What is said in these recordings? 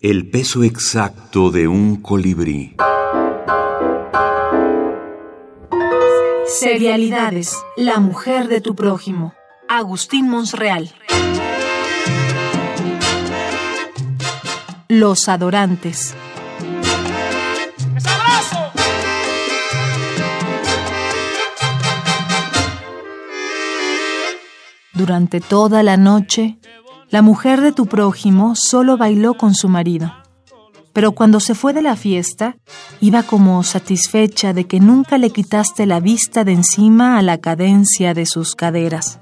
El peso exacto de un colibrí. Serialidades. La mujer de tu prójimo. Agustín Monsreal. Los adorantes. Durante toda la noche, la mujer de tu prójimo solo bailó con su marido. Pero cuando se fue de la fiesta, iba como satisfecha de que nunca le quitaste la vista de encima a la cadencia de sus caderas.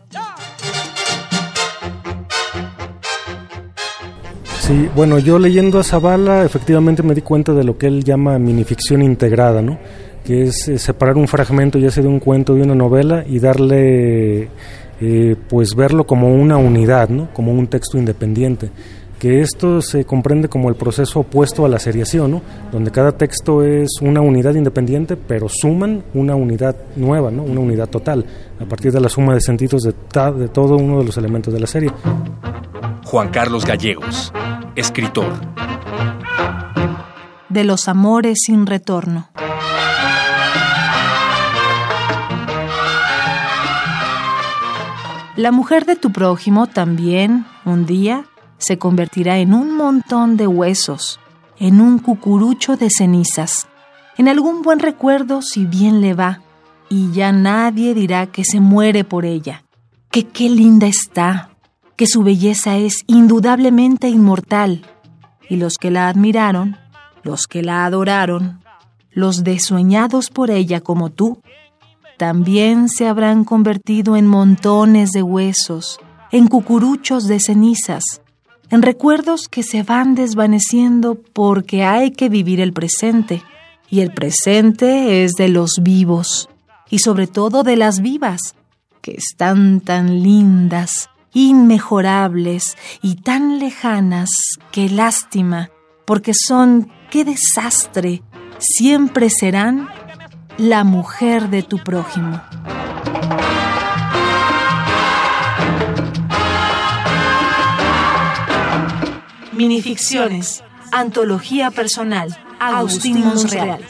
Sí, bueno, yo leyendo a Zavala efectivamente me di cuenta de lo que él llama minificción integrada, ¿no? que es eh, separar un fragmento ya sea de un cuento, de una novela y darle eh, pues verlo como una unidad, ¿no? como un texto independiente. Que esto se comprende como el proceso opuesto a la seriación, ¿no? donde cada texto es una unidad independiente, pero suman una unidad nueva, ¿no? una unidad total, a partir de la suma de sentidos de, de todo uno de los elementos de la serie. Juan Carlos Gallegos, escritor. De los amores sin retorno. La mujer de tu prójimo también, un día, se convertirá en un montón de huesos, en un cucurucho de cenizas, en algún buen recuerdo si bien le va, y ya nadie dirá que se muere por ella, que qué linda está, que su belleza es indudablemente inmortal, y los que la admiraron, los que la adoraron, los desueñados por ella como tú, también se habrán convertido en montones de huesos, en cucuruchos de cenizas, en recuerdos que se van desvaneciendo porque hay que vivir el presente, y el presente es de los vivos, y sobre todo de las vivas, que están tan lindas, inmejorables y tan lejanas que lástima, porque son, qué desastre, siempre serán la mujer de tu prójimo. Minificciones. Antología personal. Agustín, Monreal.